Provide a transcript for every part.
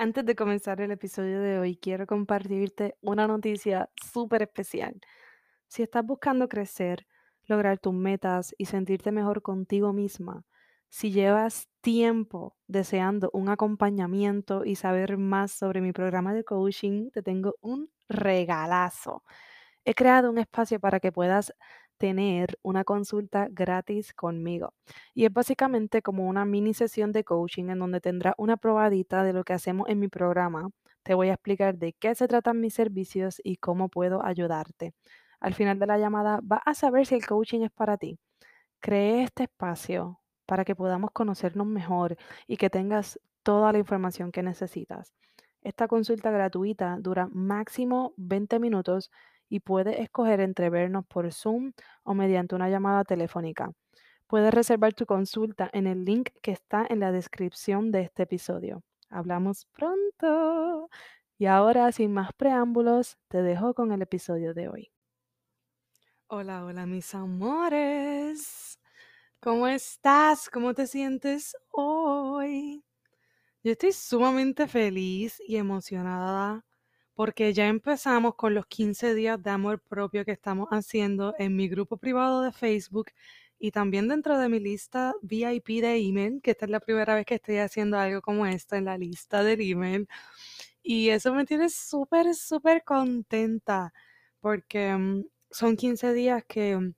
Antes de comenzar el episodio de hoy, quiero compartirte una noticia súper especial. Si estás buscando crecer, lograr tus metas y sentirte mejor contigo misma, si llevas tiempo deseando un acompañamiento y saber más sobre mi programa de coaching, te tengo un regalazo. He creado un espacio para que puedas tener una consulta gratis conmigo. Y es básicamente como una mini sesión de coaching en donde tendrás una probadita de lo que hacemos en mi programa. Te voy a explicar de qué se tratan mis servicios y cómo puedo ayudarte. Al final de la llamada vas a saber si el coaching es para ti. Cree este espacio para que podamos conocernos mejor y que tengas toda la información que necesitas. Esta consulta gratuita dura máximo 20 minutos y puedes escoger entre vernos por Zoom o mediante una llamada telefónica. Puedes reservar tu consulta en el link que está en la descripción de este episodio. Hablamos pronto. Y ahora, sin más preámbulos, te dejo con el episodio de hoy. Hola, hola mis amores. ¿Cómo estás? ¿Cómo te sientes hoy? Yo estoy sumamente feliz y emocionada porque ya empezamos con los 15 días de amor propio que estamos haciendo en mi grupo privado de Facebook y también dentro de mi lista VIP de email, que esta es la primera vez que estoy haciendo algo como esto en la lista del email. Y eso me tiene súper, súper contenta porque mm, son 15 días que mm,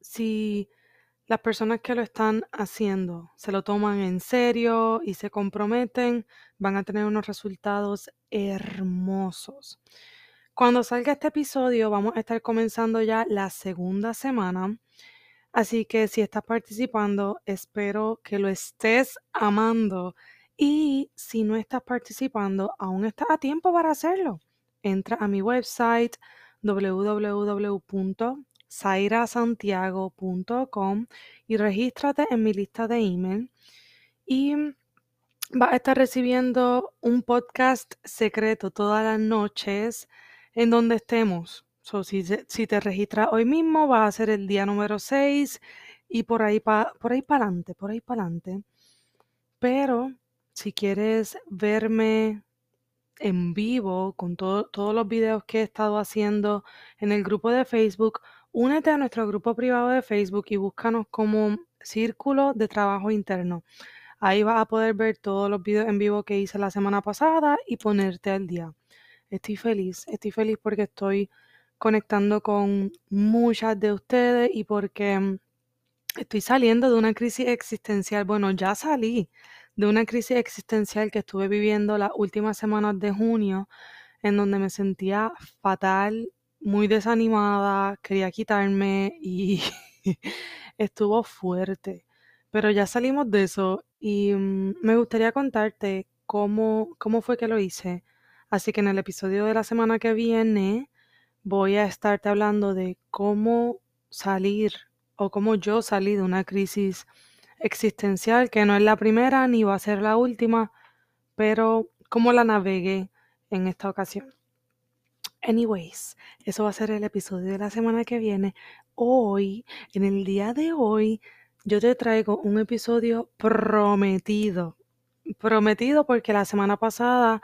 si las personas que lo están haciendo se lo toman en serio y se comprometen, van a tener unos resultados hermosos. Cuando salga este episodio, vamos a estar comenzando ya la segunda semana. Así que si estás participando, espero que lo estés amando. Y si no estás participando, aún estás a tiempo para hacerlo. Entra a mi website www.zairasantiago.com y regístrate en mi lista de email y vas a estar recibiendo un podcast secreto todas las noches en donde estemos. si, si, te registras hoy mismo, va a ser el día número 6 y por ahí para por ahí para adelante, por ahí para adelante. Pero si quieres verme en vivo con todos los videos que he estado haciendo en el grupo de Facebook, únete a nuestro grupo privado de Facebook y búscanos como Círculo de Trabajo Interno. Ahí vas a poder ver todos los videos en vivo que hice la semana pasada y ponerte al día. Estoy feliz, estoy feliz porque estoy conectando con muchas de ustedes y porque mm, estoy saliendo de una crisis existencial. Bueno, ya salí de una crisis existencial que estuve viviendo las últimas semanas de junio, en donde me sentía fatal, muy desanimada, quería quitarme y estuvo fuerte. Pero ya salimos de eso y mm, me gustaría contarte cómo, cómo fue que lo hice. Así que en el episodio de la semana que viene voy a estarte hablando de cómo salir o cómo yo salí de una crisis existencial, que no es la primera ni va a ser la última, pero cómo la navegué en esta ocasión. Anyways, eso va a ser el episodio de la semana que viene. Hoy, en el día de hoy, yo te traigo un episodio prometido. Prometido porque la semana pasada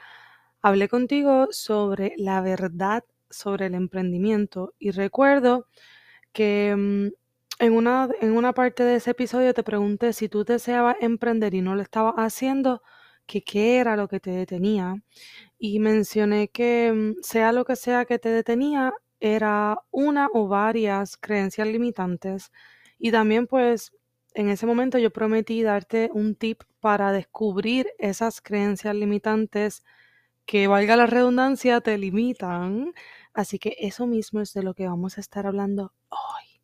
hablé contigo sobre la verdad sobre el emprendimiento y recuerdo que mm, en una, en una parte de ese episodio te pregunté si tú deseabas emprender y no lo estabas haciendo, que qué era lo que te detenía. Y mencioné que mm, sea lo que sea que te detenía, era una o varias creencias limitantes y también pues en ese momento yo prometí darte un tip para descubrir esas creencias limitantes que, valga la redundancia, te limitan. Así que eso mismo es de lo que vamos a estar hablando hoy,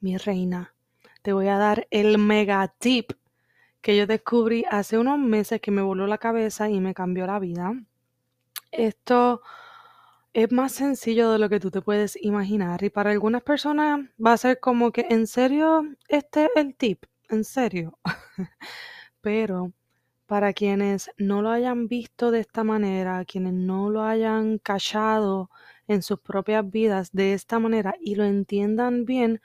mi reina. Te voy a dar el mega tip que yo descubrí hace unos meses que me voló la cabeza y me cambió la vida. Esto es más sencillo de lo que tú te puedes imaginar y para algunas personas va a ser como que, ¿en serio este es el tip? ¿En serio? Pero para quienes no lo hayan visto de esta manera, quienes no lo hayan callado en sus propias vidas de esta manera y lo entiendan bien,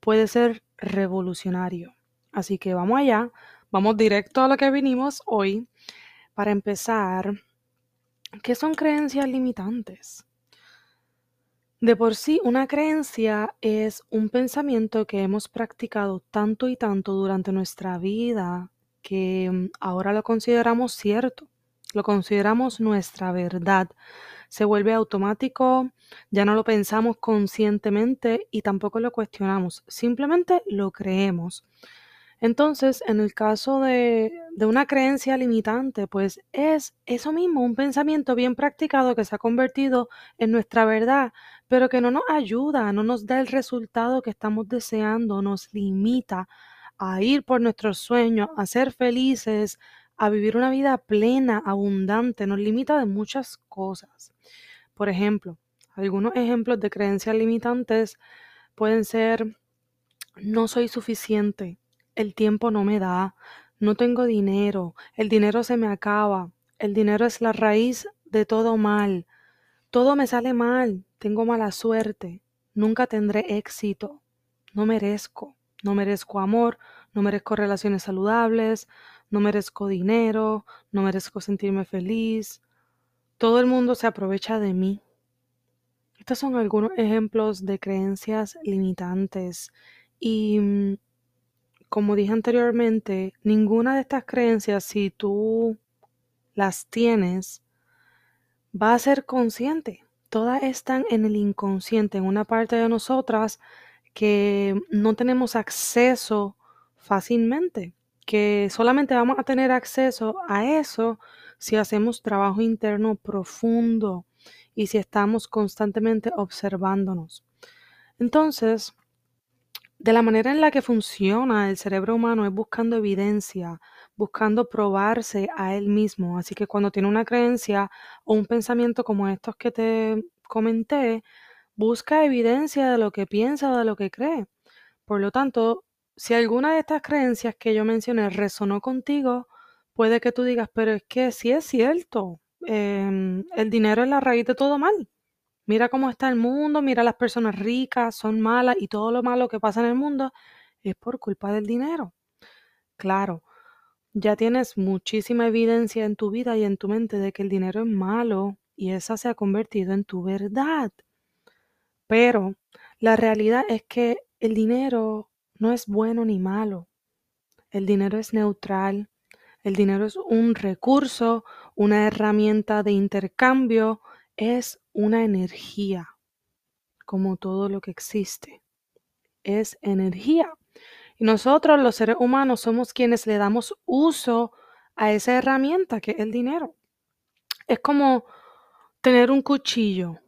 puede ser revolucionario. Así que vamos allá, vamos directo a lo que vinimos hoy. Para empezar, ¿qué son creencias limitantes? De por sí, una creencia es un pensamiento que hemos practicado tanto y tanto durante nuestra vida que mm, ahora lo consideramos cierto, lo consideramos nuestra verdad. Se vuelve automático, ya no lo pensamos conscientemente y tampoco lo cuestionamos, simplemente lo creemos. Entonces, en el caso de, de, una creencia limitante, pues es eso mismo, un pensamiento bien practicado que se ha convertido en nuestra verdad, pero que no nos ayuda, no nos da el resultado que estamos deseando, nos limita a ir por nuestros sueños, a ser felices, a vivir una vida plena, abundante, nos limita de muchas cosas. Por ejemplo, algunos ejemplos de creencias limitantes pueden ser, no soy suficiente, el tiempo no me da, no tengo dinero, el dinero se me acaba, el dinero es la raíz de todo mal, todo me sale mal, tengo mala suerte, nunca tendré éxito, no merezco. No merezco amor, no merezco relaciones saludables, no merezco dinero, no merezco sentirme feliz. Todo el mundo se aprovecha de mí. Estos son algunos ejemplos de creencias limitantes y mm, como dije anteriormente, ninguna de estas creencias, si tú las tienes, va a ser consciente. Todas están en el inconsciente, en una parte de nosotras que no tenemos acceso fácilmente, que solamente vamos a tener acceso a eso si hacemos trabajo interno profundo y si estamos constantemente observándonos. Entonces, de la manera en la que funciona el cerebro humano es buscando evidencia, buscando probarse a él mismo. Así que cuando tiene una creencia o un pensamiento como estos que te comenté, busca evidencia de lo que piensa o de lo que cree. Por lo tanto, si alguna de estas creencias que yo mencioné resonó contigo, puede que tú digas, pero es que sí es cierto, em, el dinero es la raíz de todo mal. Mira cómo está el mundo, mira las personas ricas, son malas y todo lo malo que pasa en el mundo es por culpa del dinero. Claro, ya tienes muchísima evidencia en tu vida y en tu mente de que el dinero es malo y esa se ha convertido en tu verdad. Pero la realidad es que el dinero no es bueno ni malo. El dinero es neutral. El dinero es un recurso, una herramienta de intercambio, es una energía, como todo lo que existe. Es energía. Y nosotros los seres humanos somos quienes le damos uso a esa herramienta que es el dinero. Es como tener un cuchillo.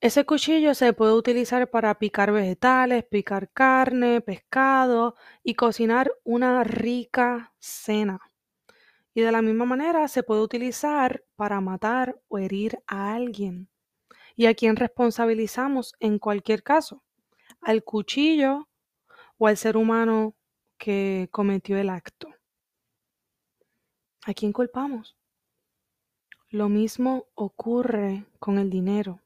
Ese cuchillo se puede utilizar para picar vegetales, picar carne, pescado y cocinar una rica cena. Y de la misma manera se puede utilizar para matar o herir a alguien. ¿Y a quién responsabilizamos en cualquier caso? ¿Al cuchillo o al ser humano que cometió el acto? ¿A quién culpamos? Lo mismo ocurre con el dinero.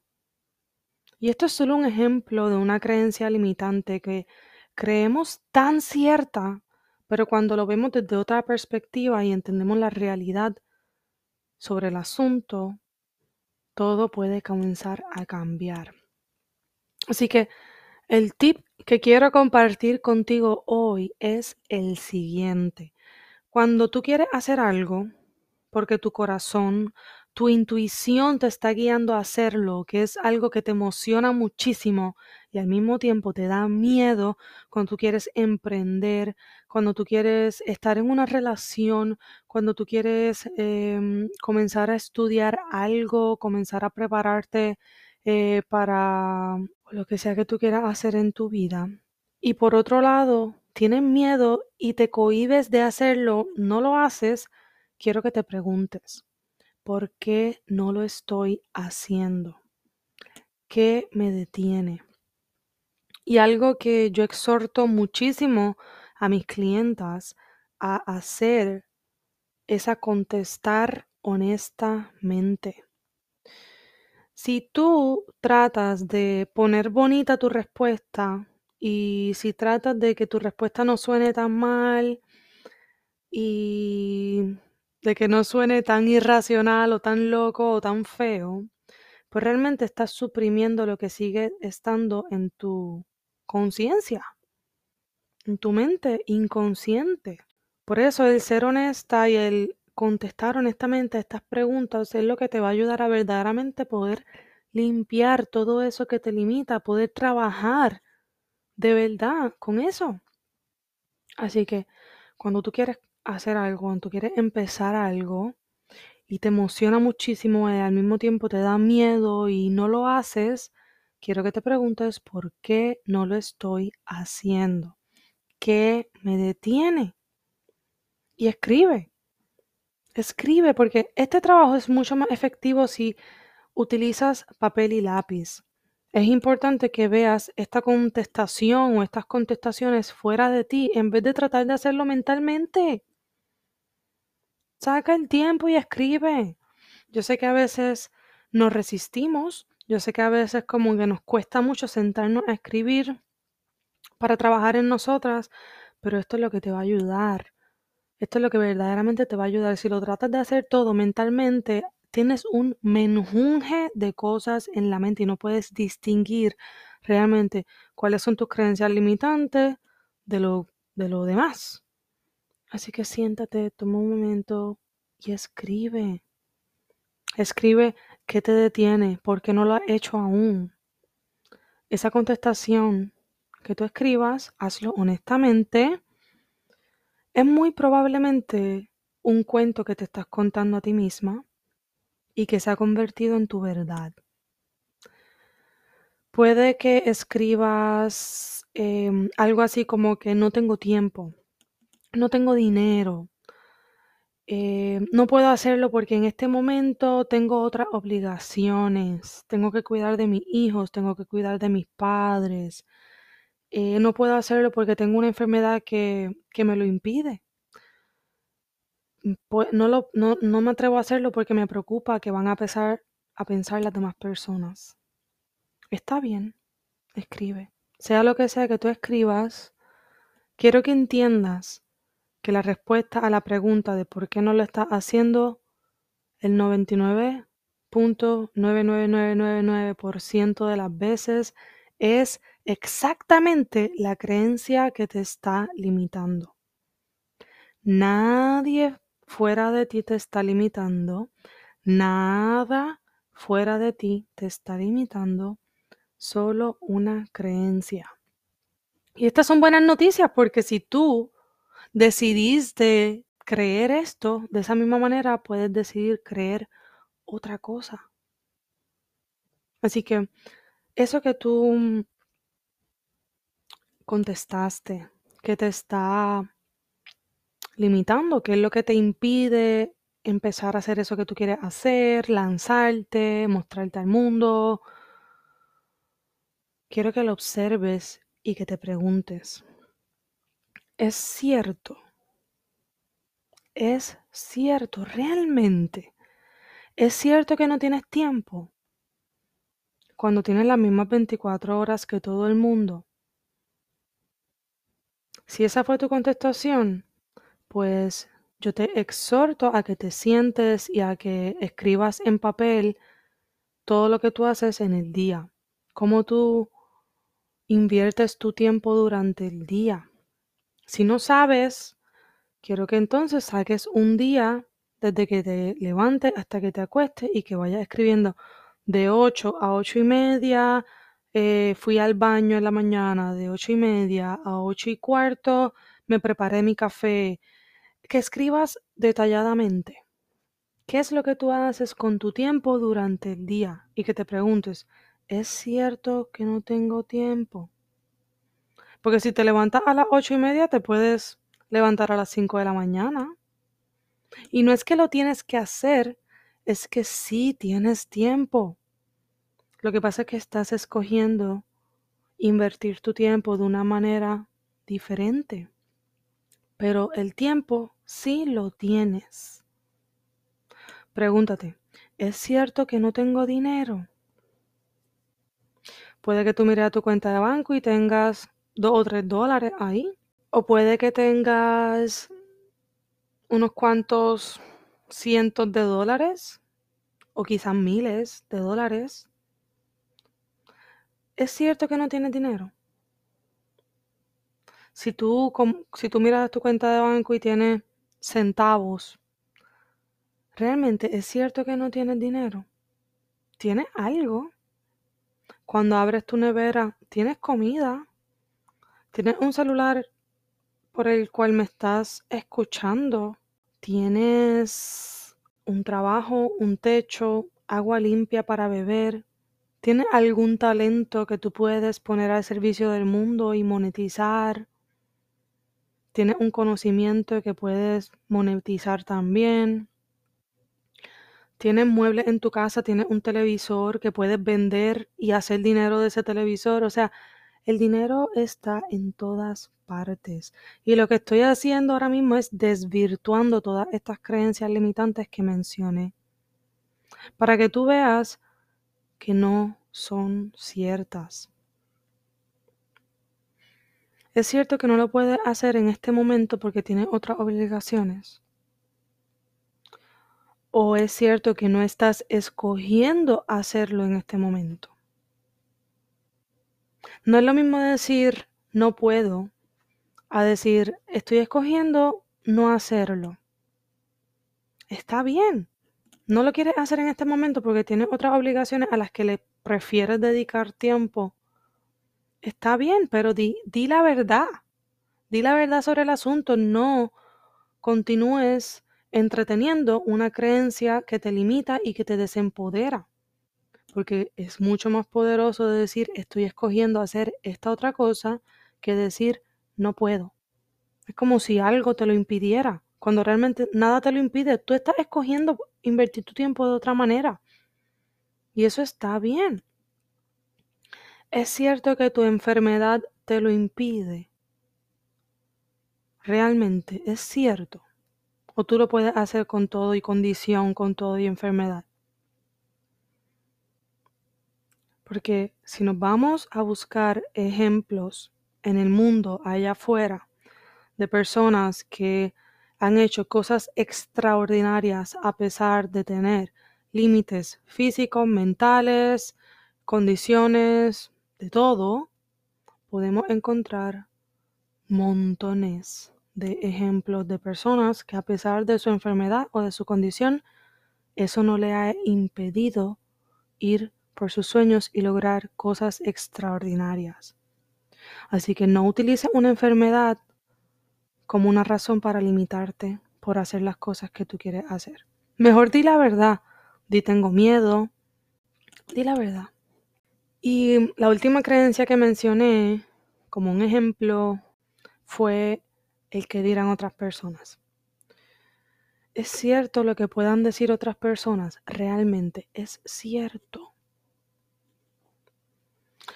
Y esto es solo un ejemplo de una creencia limitante que creemos tan cierta, pero cuando lo vemos desde otra perspectiva y entendemos la realidad sobre el asunto, todo puede comenzar a cambiar. Así que el tip que quiero compartir contigo hoy es el siguiente. Cuando tú quieres hacer algo, porque tu corazón tu intuición te está guiando a hacerlo, que es algo que te emociona muchísimo y al mismo tiempo te da miedo cuando tú quieres emprender, cuando tú quieres estar en una relación, cuando tú quieres em, comenzar a estudiar algo, comenzar a prepararte eh, para lo que sea que tú quieras hacer en tu vida. Y por otro lado, tienes miedo y te cohibes de hacerlo, no lo haces, quiero que te preguntes, ¿por qué no lo estoy haciendo? ¿Qué me detiene? Y algo que yo exhorto muchísimo a mis clientas a hacer es a contestar honestamente. Si tú tratas de poner bonita tu respuesta y si tratas de que tu respuesta no suene tan mal y de que no suene tan irracional o tan loco o tan feo, pues realmente estás suprimiendo lo que sigue estando en tu conciencia, en tu mente inconsciente. Por eso el ser honesta y el contestar honestamente a estas preguntas es lo que te va a ayudar a verdaderamente poder limpiar todo eso que te limita, poder trabajar de verdad con eso. Así que cuando tú quieres hacer algo, cuando tú quieres empezar algo y te emociona muchísimo y al mismo tiempo te da miedo y no lo haces, quiero que te preguntes por qué no lo estoy haciendo. ¿Qué me detiene? Y escribe. Escribe, porque este trabajo es mucho más efectivo si utilizas papel y lápiz. Es importante que veas esta contestación o estas contestaciones fuera de ti en vez de tratar de hacerlo mentalmente. Saca el tiempo y escribe. Yo sé que a veces nos resistimos, yo sé que a veces como que nos cuesta mucho sentarnos a escribir para trabajar en nosotras, pero esto es lo que te va a ayudar esto es lo que verdaderamente te va a ayudar. Si lo tratas de hacer todo mentalmente, tienes un menjunje de cosas en la mente y no puedes distinguir realmente cuáles son tus creencias limitantes de lo, de lo demás. Así que siéntate, toma un momento y escribe. Escribe qué te detiene, por qué no lo has hecho aún. Esa contestación que tú escribas, hazlo honestamente es muy probablemente un cuento que te estás contando a ti misma y que se ha convertido en tu verdad. Puede que escribas em, algo así como que no tengo tiempo, no tengo dinero, em, no puedo hacerlo porque en este momento tengo otras obligaciones, tengo que cuidar de mis hijos, tengo que cuidar de mis padres, eh, no puedo hacerlo porque tengo una enfermedad que, que me lo impide. Mm, pues, no, lo, no, no me atrevo a hacerlo porque me preocupa que van a empezar a pensar las demás personas. Está bien, escribe. Sea lo que sea que tú escribas, quiero que entiendas que la respuesta a la pregunta de por qué no lo estás haciendo, el 99.99999% de las veces es exactamente la creencia que te está limitando. Nadie fuera de ti te está limitando, nada fuera de ti te está limitando, solo una creencia. Y estas son buenas noticias porque si tú decidiste creer esto, de esa misma manera puedes decidir creer otra cosa. Así que eso que tú contestaste, que te está limitando, que es lo que te impide empezar a hacer eso que tú quieres hacer, lanzarte, mostrarte al mundo. Quiero que lo observes y que te preguntes, ¿es cierto? ¿Es cierto realmente? ¿Es cierto que no tienes tiempo? Cuando tienes las mismas 24 horas que todo el mundo, si esa fue tu contestación, pues yo te exhorto a que te sientes y a que escribas en papel todo lo que tú haces en el día, cómo tú inviertes tu tiempo durante el día. Si no sabes, quiero que entonces saques un día desde que te levantes hasta que te acuestes y que vayas escribiendo de 8 a 8 y media, eh, fui al baño en la mañana de 8 y media a 8 y cuarto, me preparé mi café, que escribas detalladamente. ¿Qué es lo que tú haces con tu tiempo durante el día? Y que te preguntes, ¿es cierto que no tengo tiempo? Porque si te levantas a las ocho y media, te puedes levantar a las 5 de la mañana. Y no es que lo tienes que hacer, es que sí tienes tiempo. Lo que pasa es que estás escogiendo invertir tu tiempo de una manera diferente. Pero el tiempo sí lo tienes. Pregúntate, ¿es cierto que no tengo dinero? Puede que tú mires a tu cuenta de banco y tengas dos o tres dólares ahí. O puede que tengas unos cuantos cientos de dólares o quizás miles de dólares. ¿Es cierto que no tienes dinero? Si tú, si tú miras tu cuenta de banco y tienes centavos, ¿realmente es cierto que no tienes dinero? ¿Tienes algo? Cuando abres tu nevera, ¿tienes comida? ¿Tienes un celular por el cual me estás escuchando? ¿Tienes un trabajo, un techo, agua limpia para beber? ¿Tienes algún talento que tú puedes poner al servicio del mundo y monetizar? ¿Tienes un conocimiento que puedes monetizar también? ¿Tienes muebles en tu casa? ¿Tienes un televisor que puedes vender y hacer dinero de ese televisor? O sea, el dinero está en todas partes. Y lo que estoy haciendo ahora mismo es desvirtuando todas estas creencias limitantes que mencioné. Para que tú veas que no son ciertas. Es cierto que no lo puedes hacer en este momento porque tienes otras obligaciones. O es cierto que no estás escogiendo hacerlo en este momento. No es lo mismo decir no puedo a decir estoy escogiendo no hacerlo. Está bien. No lo quieres hacer en este momento porque tienes otras obligaciones a las que le prefieres dedicar tiempo. Está bien, pero di, di la verdad. Di la verdad sobre el asunto. No continúes entreteniendo una creencia que te limita y que te desempodera porque es mucho más poderoso de decir estoy escogiendo hacer esta otra cosa que decir no puedo. Es como si algo te lo impidiera, cuando realmente nada te lo impide. Tú estás escogiendo invertir tu tiempo de otra manera. Y eso está bien. Es cierto que tu enfermedad te lo impide. Realmente es cierto. O tú lo puedes hacer con todo y condición, con todo y enfermedad. Porque si nos vamos a buscar ejemplos en el mundo allá afuera de personas que han hecho cosas extraordinarias a pesar de tener límites físicos, mentales, condiciones, de todo, podemos encontrar montones de ejemplos de personas que a pesar de su enfermedad o de su condición, eso no le ha impedido ir por sus sueños y lograr cosas extraordinarias. Así que no utilices una enfermedad como una razón para limitarte por hacer las cosas que tú quieres hacer. Mejor di la verdad. Di tengo miedo. Di la verdad. Y la última creencia que mencioné como un ejemplo fue el que dirán otras personas. Es cierto lo que puedan decir otras personas, realmente es cierto.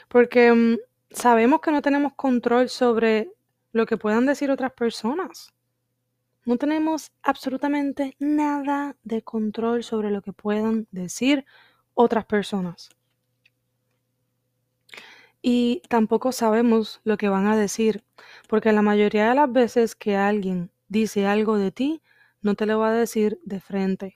Porque mm, sabemos que no tenemos control sobre lo que puedan decir otras personas. No tenemos absolutamente nada de control sobre lo que puedan decir otras personas. Y tampoco sabemos lo que van a decir, porque la mayoría de las veces que alguien dice algo de ti, no te lo va a decir de frente.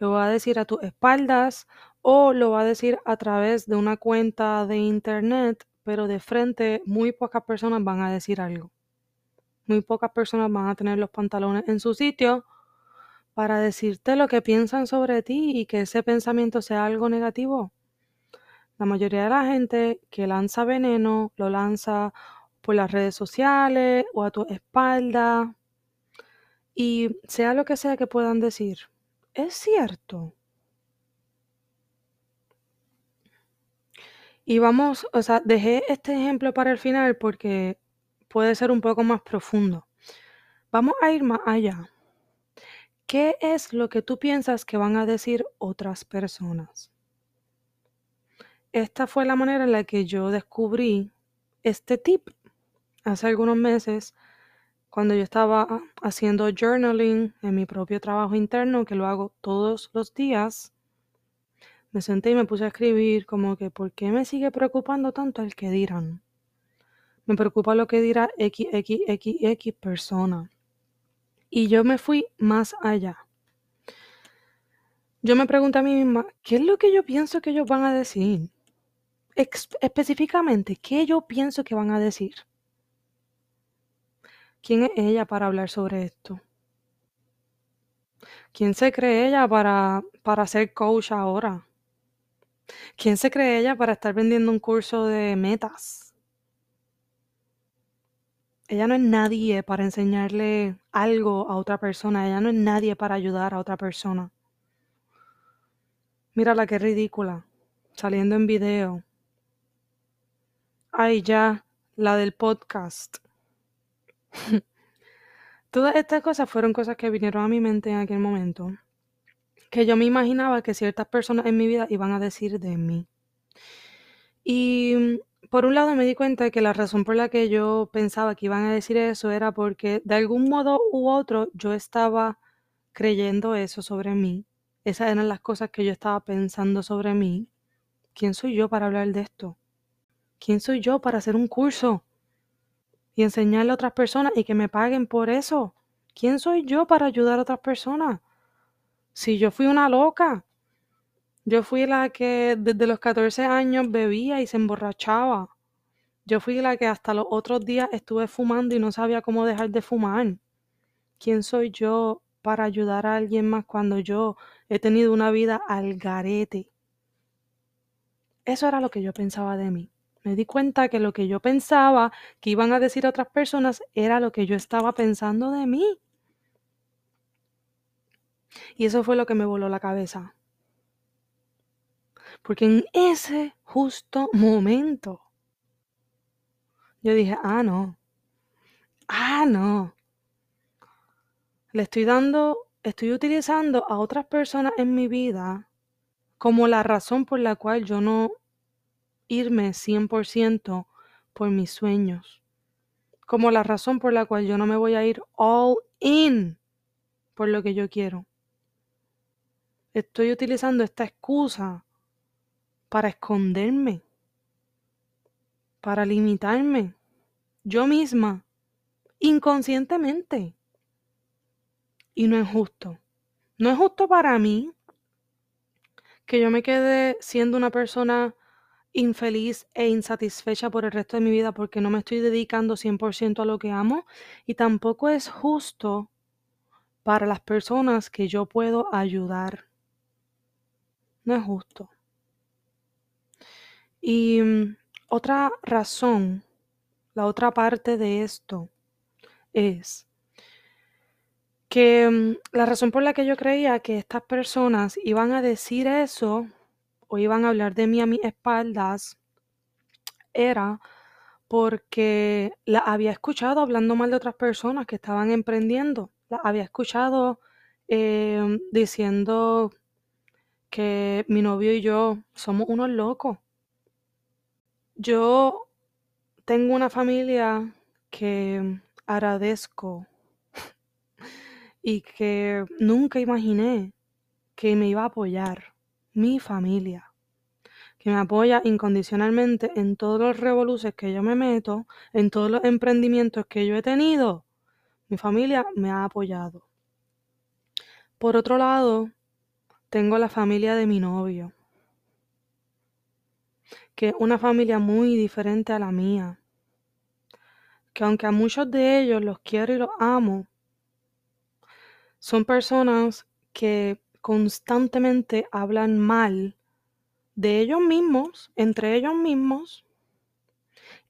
Lo va a decir a tus espaldas o lo va a decir a través de una cuenta de internet, pero de frente muy pocas personas van a decir algo. Muy pocas personas van a tener los pantalones en su sitio para decirte lo que piensan sobre ti y que ese pensamiento sea algo negativo. La mayoría de la gente que lanza veneno lo lanza por las redes sociales o a tu espalda. Y sea lo que sea que puedan decir, es cierto. Y vamos, o sea, dejé este ejemplo para el final porque puede ser un poco más profundo. Vamos a ir más allá. ¿Qué es lo que tú piensas que van a decir otras personas? Esta fue la manera en la que yo descubrí este tip hace algunos meses cuando yo estaba haciendo journaling en mi propio trabajo interno, que lo hago todos los días. Me senté y me puse a escribir como que, ¿por qué me sigue preocupando tanto el que dirán? Me preocupa lo que dirá XXXX persona. Y yo me fui más allá. Yo me pregunto a mí misma, ¿qué es lo que yo pienso que ellos van a decir? específicamente, ¿qué yo pienso que van a decir? ¿Quién es ella para hablar sobre esto? ¿Quién se cree ella para, para ser coach ahora? ¿Quién se cree ella para estar vendiendo un curso de metas? Ella no es nadie para enseñarle algo a otra persona. Ella no es nadie para ayudar a otra persona. Mírala qué ridícula. Saliendo en video. Ay, ya, la del podcast. Todas estas cosas fueron cosas que vinieron a mi mente en aquel momento, que yo me imaginaba que ciertas personas en mi vida iban a decir de mí. Y por un lado me di cuenta de que la razón por la que yo pensaba que iban a decir eso era porque de algún modo u otro yo estaba creyendo eso sobre mí. Esas eran las cosas que yo estaba pensando sobre mí. ¿Quién soy yo para hablar de esto? ¿Quién soy yo para hacer un curso? Y enseñarle a otras personas y que me paguen por eso. ¿Quién soy yo para ayudar a otras personas? Si yo fui una loca, yo fui la que desde los 14 años bebía y se emborrachaba. Yo fui la que hasta los otros días estuve fumando y no sabía cómo dejar de fumar. ¿Quién soy yo para ayudar a alguien más cuando yo he tenido una vida al garete? Eso era lo que yo pensaba de mí. Me di cuenta que lo que yo pensaba que iban a decir otras personas era lo que yo estaba pensando de mí. Y eso fue lo que me voló la cabeza. Porque en ese justo momento yo dije, ah, no. Ah, no. Le estoy dando, estoy utilizando a otras personas en mi vida como la razón por la cual yo no irme 100% por mis sueños, como la razón por la cual yo no me voy a ir all in por lo que yo quiero. Estoy utilizando esta excusa para esconderme, para limitarme, yo misma, inconscientemente. Y no es justo. No es justo para mí que yo me quede siendo una persona infeliz e insatisfecha por el resto de mi vida porque no me estoy dedicando 100% a lo que amo y tampoco es justo para las personas que yo puedo ayudar. No es justo. Y mm, otra razón, la otra parte de esto es que mm, la razón por la que yo creía que estas personas iban a decir eso o iban a hablar de mí a mis espaldas era porque la había escuchado hablando mal de otras personas que estaban emprendiendo. La había escuchado em, diciendo que mi novio y yo somos unos locos. Yo tengo una familia que agradezco y que nunca imaginé que me iba a apoyar mi familia, que me apoya incondicionalmente en todos los revoluciones que yo me meto, en todos los emprendimientos que yo he tenido. Mi familia me ha apoyado. Por otro lado, tengo la familia de mi novio, que es una familia muy diferente a la mía, que aunque a muchos de ellos los quiero y los amo, son personas que constantemente hablan mal de ellos mismos, entre ellos mismos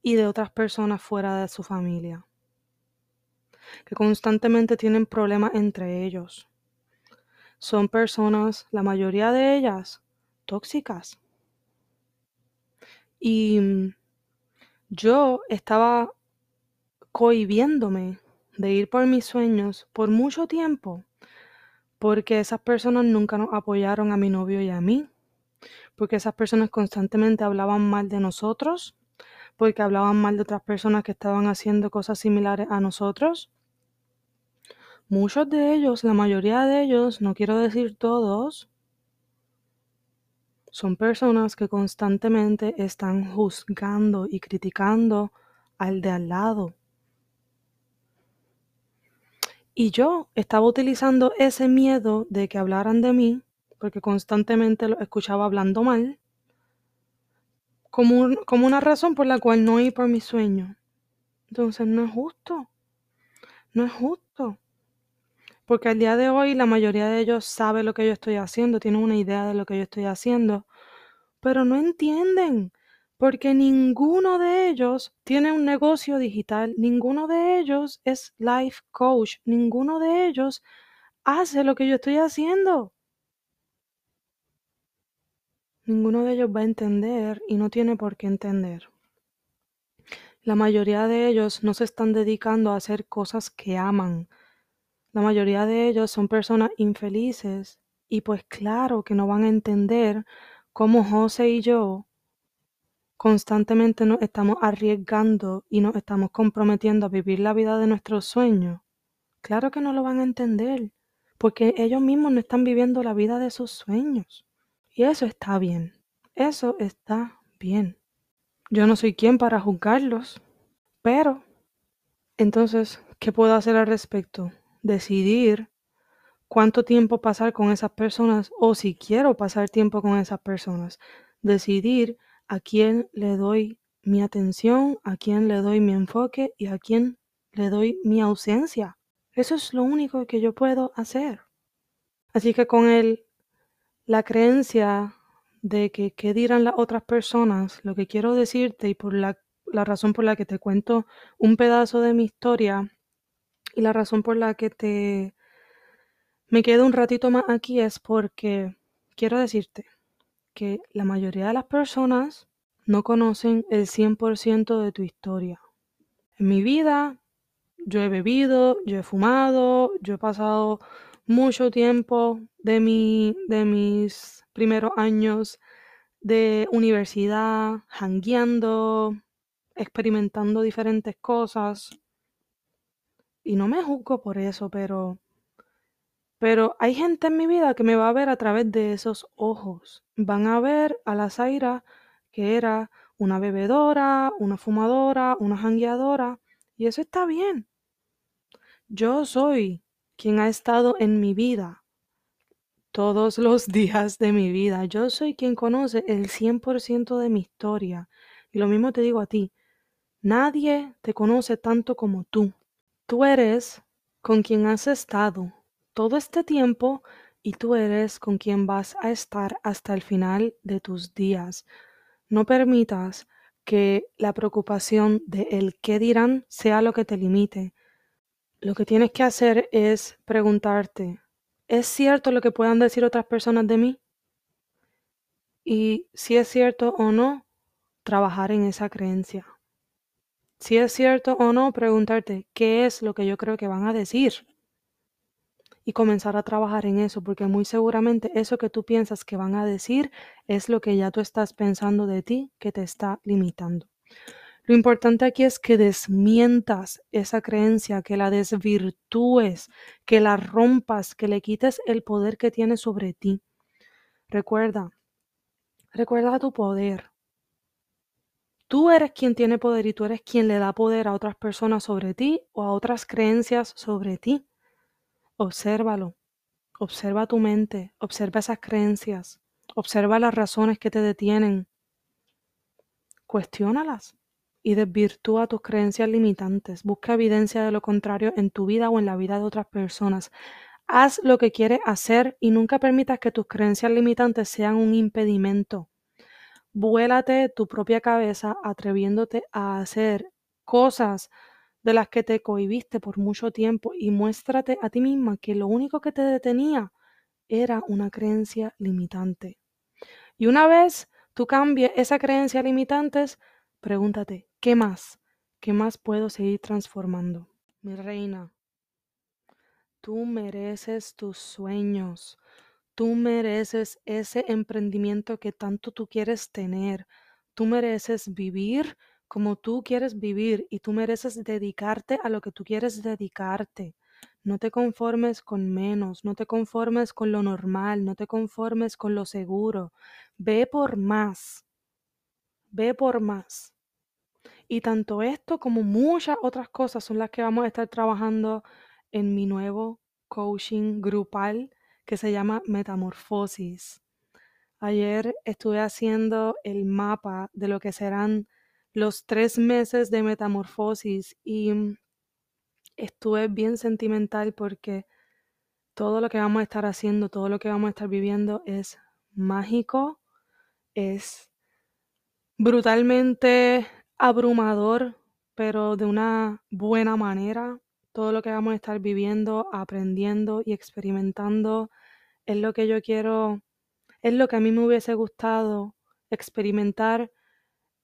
y de otras personas fuera de su familia, que constantemente tienen problemas entre ellos. Son personas, la mayoría de ellas, tóxicas. Y mm, yo estaba cohibiéndome de ir por mis sueños por mucho tiempo porque esas personas nunca nos apoyaron a mi novio y a mí, porque esas personas constantemente hablaban mal de nosotros, porque hablaban mal de otras personas que estaban haciendo cosas similares a nosotros. Muchos de ellos, la mayoría de ellos, no quiero decir todos, son personas que constantemente están juzgando y criticando al de al lado. Y yo estaba utilizando ese miedo de que hablaran de mí, porque constantemente lo escuchaba hablando mal, como, como una razón por la cual no ir por mi sueño. Entonces no es justo. No es justo. Porque al día de hoy la mayoría de ellos sabe lo que yo estoy haciendo, tienen una idea de lo que yo estoy haciendo, pero no entienden porque ninguno de ellos tiene un negocio digital, ninguno de ellos es life coach, ninguno de ellos hace lo que yo estoy haciendo. Ninguno de ellos va a entender y no tiene por qué entender. La mayoría de ellos no se están dedicando a hacer cosas que aman. La mayoría de ellos son personas infelices y pues claro que no van a entender cómo José y yo constantemente nos estamos arriesgando y nos estamos comprometiendo a vivir la vida de nuestros sueños, claro que no lo van a entender, porque ellos mismos no están viviendo la vida de sus sueños. Y eso está bien, eso está bien. Yo no soy quien para juzgarlos, pero entonces, ¿qué puedo hacer al respecto? Decidir cuánto tiempo pasar con esas personas o si quiero pasar tiempo con esas personas. Decidir a quién le doy mi atención, a quién le doy mi enfoque y a quién le doy mi ausencia. Eso es lo único que yo puedo hacer. Así que con el, la creencia de que qué dirán las otras personas, lo que quiero decirte y por la, la razón por la que te cuento un pedazo de mi historia y la razón por la que te me quedo un ratito más aquí es porque quiero decirte que la mayoría de las personas no conocen el 100% de tu historia. En mi vida, yo he bebido, yo he fumado, yo he pasado mucho tiempo de, mi, de mis primeros años de universidad, hangueando, experimentando diferentes cosas. Y no me juzgo por eso, pero pero hay gente en mi vida que me va a ver a través de esos ojos. Van a ver a la Zaira que era una bebedora, una fumadora, una jangueadora, y eso está bien. Yo soy quien ha estado en mi vida todos los días de mi vida. Yo soy quien conoce el 100% de mi historia. Y lo mismo te digo a ti. Nadie te conoce tanto como tú. Tú eres con quien has estado todo este tiempo y tú eres con quien vas a estar hasta el final de tus días. No permitas que la preocupación de el qué dirán sea lo que te limite. Lo que tienes que hacer es preguntarte, ¿es cierto lo que puedan decir otras personas de mí? Y si es cierto o no, trabajar en esa creencia. Si es cierto o no, preguntarte, ¿qué es lo que yo creo que van a decir? Y comenzar a trabajar en eso, porque muy seguramente eso que tú piensas que van a decir es lo que ya tú estás pensando de ti que te está limitando. Lo importante aquí es que desmientas esa creencia, que la desvirtúes, que la rompas, que le quites el poder que tiene sobre ti. Recuerda, recuerda tu poder. Tú eres quien tiene poder y tú eres quien le da poder a otras personas sobre ti o a otras creencias sobre ti. Obsérvalo. Observa tu mente, observa esas creencias, observa las razones que te detienen. Cuestiónalas y desvirtúa tus creencias limitantes. Busca evidencia de lo contrario en tu vida o en la vida de otras personas. Haz lo que quieres hacer y nunca permitas que tus creencias limitantes sean un impedimento. Vuélate tu propia cabeza atreviéndote a hacer cosas de las que te cohibiste por mucho tiempo y muéstrate a ti misma que lo único que te detenía era una creencia limitante. Y una vez tú cambies esa creencia limitante, pregúntate, ¿qué más? ¿Qué más puedo seguir transformando? Mi reina, tú mereces tus sueños. Tú mereces ese emprendimiento que tanto tú quieres tener. Tú mereces vivir como tú quieres vivir y tú mereces dedicarte a lo que tú quieres dedicarte. No te conformes con menos, no te conformes con lo normal, no te conformes con lo seguro. Ve por más. Ve por más. Y tanto esto como muchas otras cosas son las que vamos a estar trabajando en mi nuevo coaching grupal que se llama Metamorfosis. Ayer estuve haciendo el mapa de lo que serán los tres meses de metamorfosis y estuve bien sentimental porque todo lo que vamos a estar haciendo, todo lo que vamos a estar viviendo es mágico, es brutalmente abrumador, pero de una buena manera. Todo lo que vamos a estar viviendo, aprendiendo y experimentando es lo que yo quiero, es lo que a mí me hubiese gustado experimentar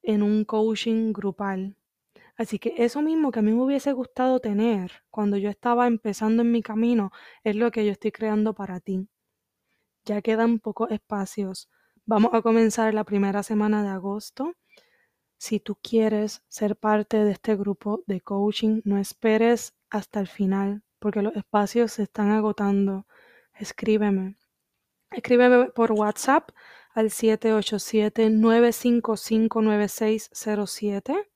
en un coaching grupal. Así que eso mismo que a mí me hubiese gustado tener cuando yo estaba empezando en mi camino es lo que yo estoy creando para ti. Ya quedan pocos espacios. Vamos a comenzar la primera semana de agosto. Si tú quieres ser parte de este grupo de coaching, no esperes hasta el final porque los espacios se están agotando. Escríbeme. Escríbeme por WhatsApp al 787-955-9607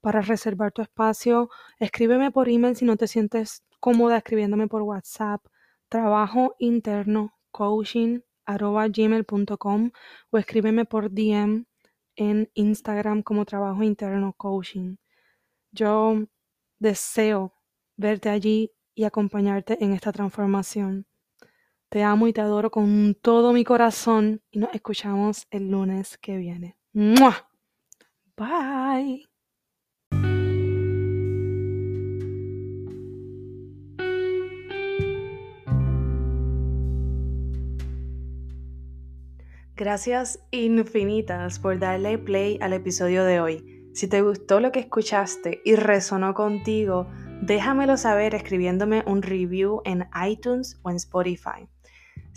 para reservar tu espacio. Escríbeme por email si no te sientes cómoda escribiéndome por WhatsApp. Trabajo interno coaching gmail.com o escríbeme por DM en Instagram como trabajo interno coaching. Yo deseo verte allí y acompañarte en esta transformación. Te amo y te adoro con todo mi corazón y nos escuchamos el lunes que viene. Bye. Gracias infinitas por darle play al episodio de hoy. Si te gustó lo que escuchaste y resonó contigo, déjamelo saber escribiéndome un review en iTunes o en Spotify.